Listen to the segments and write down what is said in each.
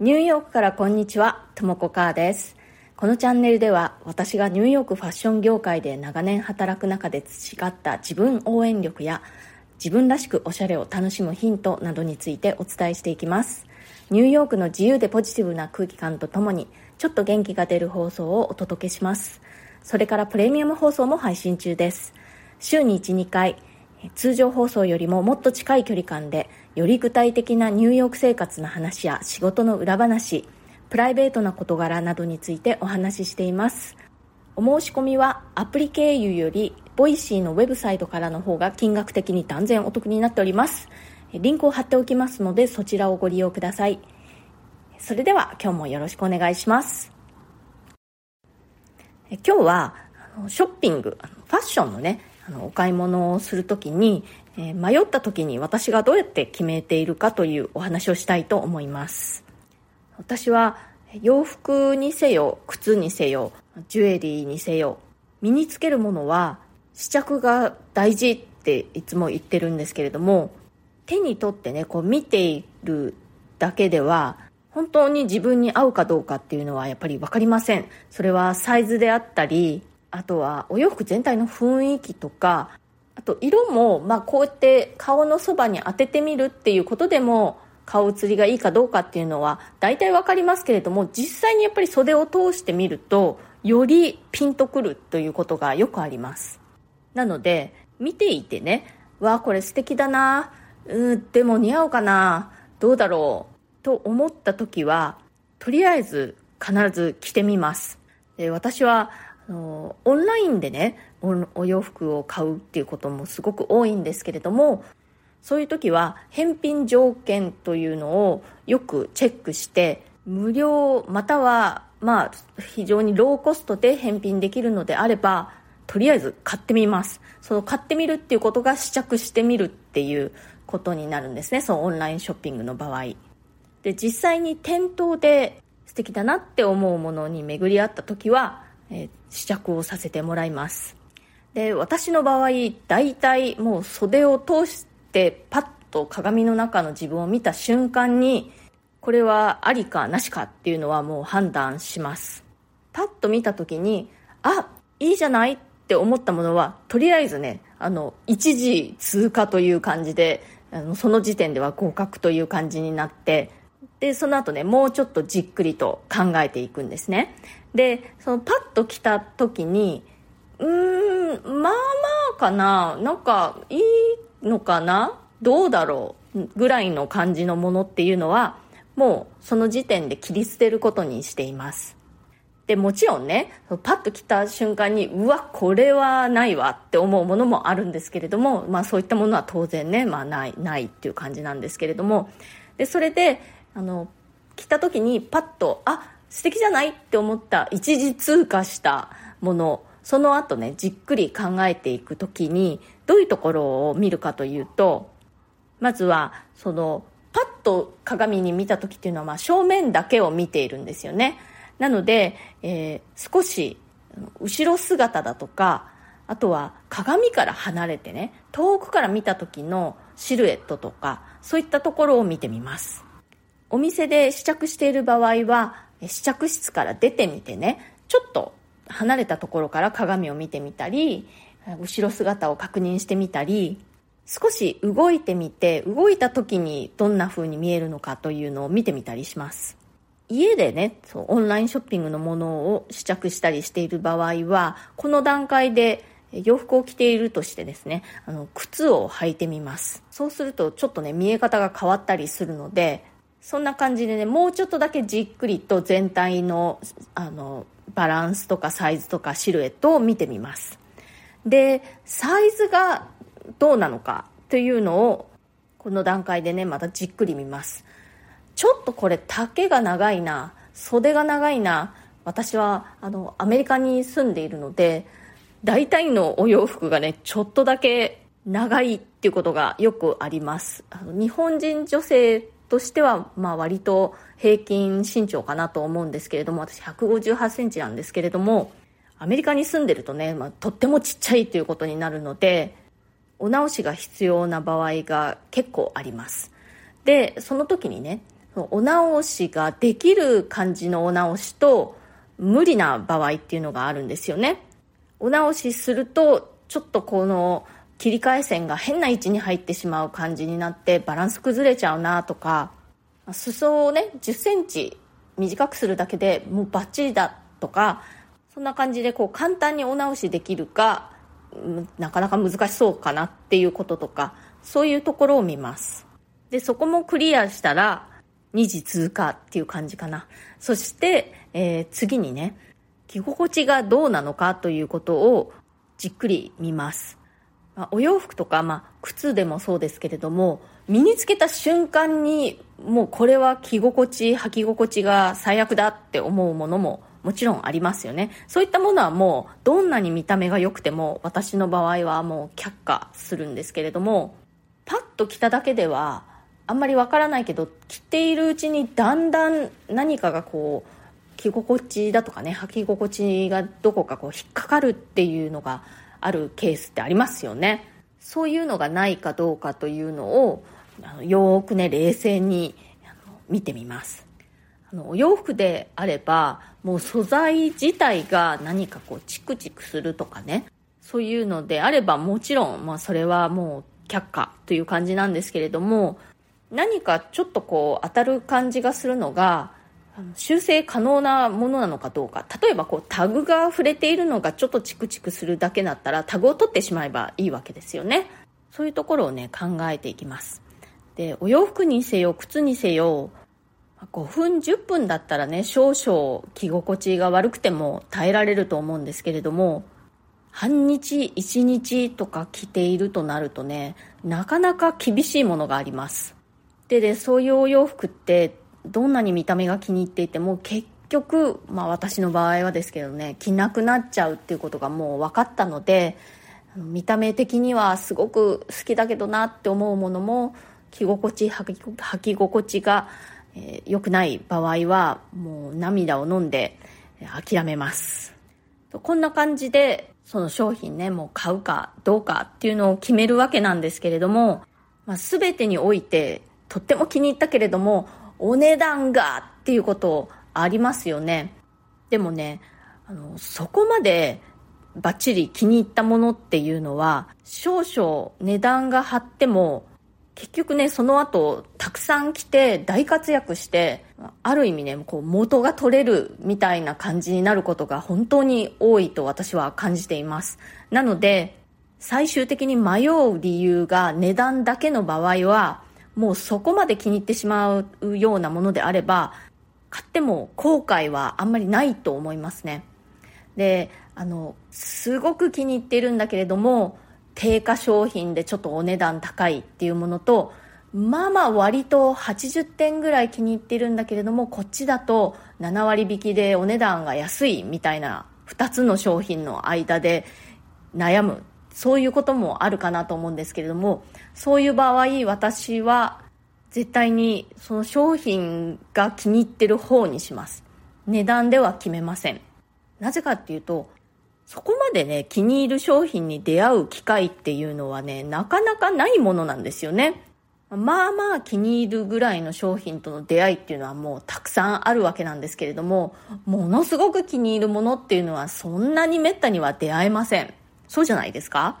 ニューヨークからこんにちは、ともこかーです。このチャンネルでは私がニューヨークファッション業界で長年働く中で培った自分応援力や自分らしくおしゃれを楽しむヒントなどについてお伝えしていきます。ニューヨークの自由でポジティブな空気感とともにちょっと元気が出る放送をお届けします。それからプレミアム放送も配信中です。週に1、2回、通常放送よりももっと近い距離感でより具体的なニューヨーク生活の話や仕事の裏話プライベートな事柄などについてお話ししています。お申し込みはアプリ経由よりボイシーのウェブサイトからの方が金額的に断然お得になっております。リンクを貼っておきますのでそちらをご利用ください。それでは今日もよろしくお願いします。今日はショッピングファッションのねあのお買い物をするときに、え、迷ったときに私がどうやって決めているかというお話をしたいと思います。私は洋服にせよ靴にせよジュエリーにせよ身につけるものは試着が大事っていつも言ってるんですけれども手に取ってねこう見ているだけでは本当に自分に合うかどうかっていうのはやっぱり分かりません。それはサイズであったりあとはお洋服全体の雰囲気とかあと色も、まあ、こうやって顔のそばに当ててみるっていうことでも顔写りがいいかどうかっていうのは大体わかりますけれども実際にやっぱり袖を通してみるとよりピンとくるということがよくあります。なので見ていてねわあこれ素敵だなうんでも似合うかなどうだろうと思った時はとりあえず必ず着てみます。で私はあのオンラインでねお洋服を買うっていうこともすごく多いんですけれどもそういう時は返品条件というのをよくチェックして無料またはまあ非常にローコストで返品できるのであればとりあえず買ってみます。その買ってみるっていうことが試着してみるっていうことになるんですね。そのオンラインショッピングの場合。で実際に店頭で素敵だなって思うものに巡り合った時は、えー、試着をさせてもらいます。で私の場合大体もう袖を通してパッと鏡の中の自分を見た瞬間にこれはありかなしかっていうのはもう判断します。パッと見た時にあいいじゃないって思ったものはとりあえずねあの一時通過という感じであのその時点では合格という感じになってでその後ねもうちょっとじっくりと考えていくんですね。でそのパッと来た時にうーんまあまあかな。なんかいいのかな？どうだろうぐらいの感じのものっていうのはもうその時点で切り捨てることにしています。でもちろんねパッと来た瞬間にうわこれはないわって思うものもあるんですけれども、まあ、そういったものは当然ね、まあ、ないないっていう感じなんですけれども。でそれであの来た時にパッとあ素敵じゃないって思った一時通過したものその後ねじっくり考えていく時にどういうところを見るかというとまずはそのパッと鏡に見た時っていうのは、まあ、正面だけを見ているんですよね。なので、えー、少し後ろ姿だとかあとは鏡から離れてね遠くから見た時のシルエットとかそういったところを見てみます。お店で試着している場合は試着室から出てみてねちょっと離れたところから鏡を見てみたり後ろ姿を確認してみたり少し動いてみて動いた時にどんな風に見えるのかというのを見てみたりします。家でねそうオンラインショッピングのものを試着したりしている場合はこの段階で洋服を着ているとしてですねあの靴を履いてみます。そうするとちょっとね見え方が変わったりするのでそんな感じでねもうちょっとだけじっくりと全体のあのバランスとかサイズとかシルエットを見てみます。でサイズがどうなのかというのをこの段階でねまたじっくり見ます。ちょっとこれ丈が長いな袖が長いな私はあのアメリカに住んでいるので大体のお洋服がねちょっとだけ長いっていうことがよくあります。あの日本人女性としてはまあ割と平均身長かなと思うんですけれども私158センチなんですけれどもアメリカに住んでるとね、まあ、とってもちっちゃいということになるのでお直しが必要な場合が結構あります。でその時にねお直しができる感じのお直しと無理な場合っていうのがあるんですよね。お直しするとちょっとこの切り替え線が変な位置に入ってしまう感じになってバランス崩れちゃうなとか裾をね1 0センチ短くするだけでもうバッチリだとかそんな感じでこう簡単にお直しできるかなかなか難しそうかなっていうこととかそういうところを見ます。でそこもクリアしたら2次通過っていう感じかな。そして、えー、次にね着心地がどうなのかということをじっくり見ます、まあ、お洋服とか、まあ、靴でもそうですけれども身につけた瞬間にもうこれは着心地履き心地が最悪だって思うものももちろんありますよね。そういったものはもうどんなに見た目が良くても私の場合はもう却下するんですけれどもパッと着ただけではあんまりわからないけど着ているうちにだんだん何かがこう着心地だとかね履き心地がどこかこう引っかかるっていうのがあるケースってありますよね。そういうのがないかどうかというのをあのよーくね冷静に見てみます。あのお洋服であればもう素材自体が何かこうチクチクするとかね。そういうのであればもちろん、まあ、それはもう却下という感じなんですけれども何かちょっとこう当たる感じがするのが修正可能なものなのかどうか。例えばこうタグが触れているのがちょっとチクチクするだけだったらタグを取ってしまえばいいわけですよね。そういうところをね考えていきます。でお洋服にせよ靴にせよ5分10分だったらね少々着心地が悪くても耐えられると思うんですけれども半日1日とか着ているとなるとねなかなか厳しいものがあります。ででそういうお洋服ってどんなに見た目が気に入っていても結局、まあ、私の場合はですけどね着なくなっちゃうっていうことがもう分かったので見た目的にはすごく好きだけどなって思うものも着心地履き心地がえー、くない場合はもう涙を飲んで諦めます。こんな感じでその商品ねもう買うかどうかっていうのを決めるわけなんですけれども、まあ、全てにおいてとっても気に入ったけれどもお値段がっていうことありますよねでもねあのそこまでバッチリ気に入ったものっていうのは少々値段が張っても結局ね、その後、たくさん来て大活躍して、ある意味ね、こう元が取れるみたいな感じになることが本当に多いと私は感じています。なので、最終的に迷う理由が値段だけの場合は、もうそこまで気に入ってしまうようなものであれば、買っても後悔はあんまりないと思いますね。で、あの、すごく気に入ってるんだけれども、定価商品でちょっとお値段高いっていうものとまあまあ割と80点ぐらい気に入ってるんだけれどもこっちだと7割引きでお値段が安いみたいな2つの商品の間で悩むそういうこともあるかなと思うんですけれどもそういう場合私は絶対にその商品が気に入ってる方にします値段では決めませんなぜかっていうとそこまでね、気に入る商品に出会う機会っていうのはね、なかなかないものなんですよね。まあまあ気に入るぐらいの商品との出会いっていうのはもうたくさんあるわけなんですけれども、ものすごく気に入るものっていうのはそんなにめったには出会えません。そうじゃないですか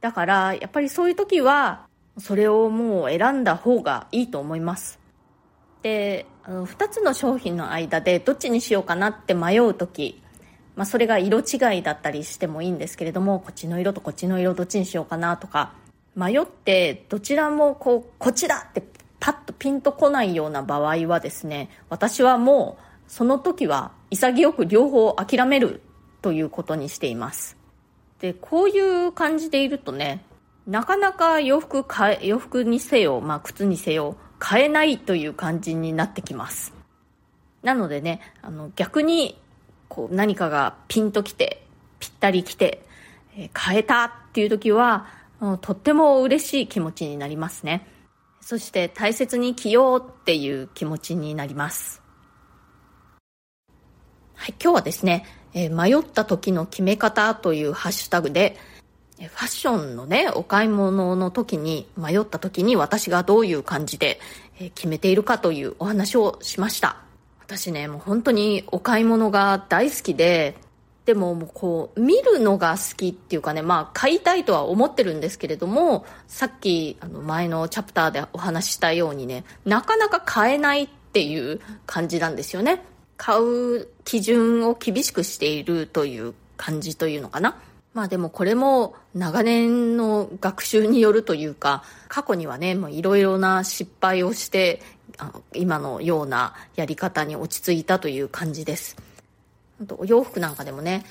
だから、やっぱりそういう時は、それをもう選んだ方がいいと思います。で、あの、二つの商品の間でどっちにしようかなって迷う時、まあ、それが色違いだったりしてもいいんですけれどもこっちの色とこっちの色どっちにしようかなとか迷ってどちらもこうこっちだってパッとピンとこないような場合はですね私はもうその時は潔く両方諦めるということにしていますでこういう感じでいるとねなかなか洋服買え洋服にせよ、まあ、靴にせよ買えないという感じになってきますなのでねあの逆にこう何かがピンときて、ぴったりきて、えー、変えたっていう時は、とっても嬉しい気持ちになりますね。そして大切に着ようっていう気持ちになります。はい、今日はですね、えー、迷った時の決め方というハッシュタグで、ファッションのね、お買い物の時に、迷った時に私がどういう感じで決めているかというお話をしました。私ね、もう本当にお買い物が大好きで、でももうこう、見るのが好きっていうかね、まあ買いたいとは思ってるんですけれども、さっきあの前のチャプターでお話ししたようにね、なかなか買えないっていう感じなんですよね。買う基準を厳しくしているという感じというのかな？まあでもこれも長年の学習によるというか、過去にはね、もういろいろな失敗をして、あの今のようなやり方に落ち着いたという感じです。あとお洋服なんかでもね、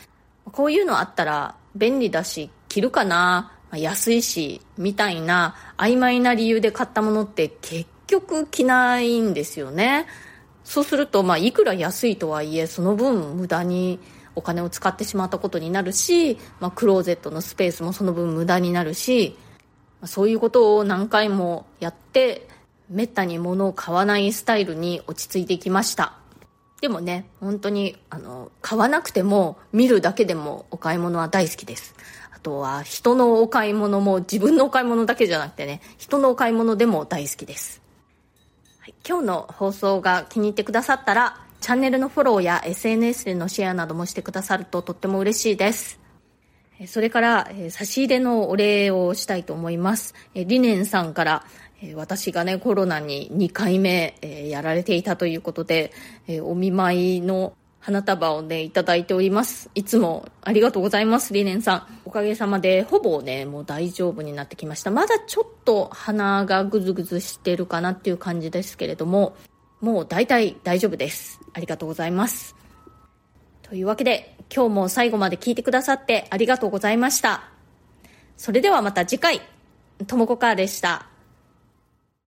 こういうのあったら便利だし、着るかな、ま安いし、みたいな曖昧な理由で買ったものって結局着ないんですよね。そうすると、まあ、いくら安いとはいえ、その分無駄にお金を使ってしまったことになるし、まあ、クローゼットのスペースもその分無駄になるし、そういうことを何回もやって、めったに物を買わないスタイルに落ち着いてきました。でもね、本当に、あの、買わなくても見るだけでもお買い物は大好きです。あとは人のお買い物も自分のお買い物だけじゃなくてね、人のお買い物でも大好きです。今日の放送が気に入ってくださったら、チャンネルのフォローや SNS でのシェアなどもしてくださるととっても嬉しいです。それから、差し入れのお礼をしたいと思います。リネンさんから、私がね、コロナに2回目、やられていたということで、お見舞いの花束をね、いただいております。いつもありがとうございます、リネンさん。おかげさまで、ほぼね、もう大丈夫になってきました。まだちょっと鼻がぐずぐずしてるかなっていう感じですけれども、もう大体大丈夫です。ありがとうございます。というわけで、今日も最後まで聞いてくださってありがとうございました。それではまた次回、ともこかーでした。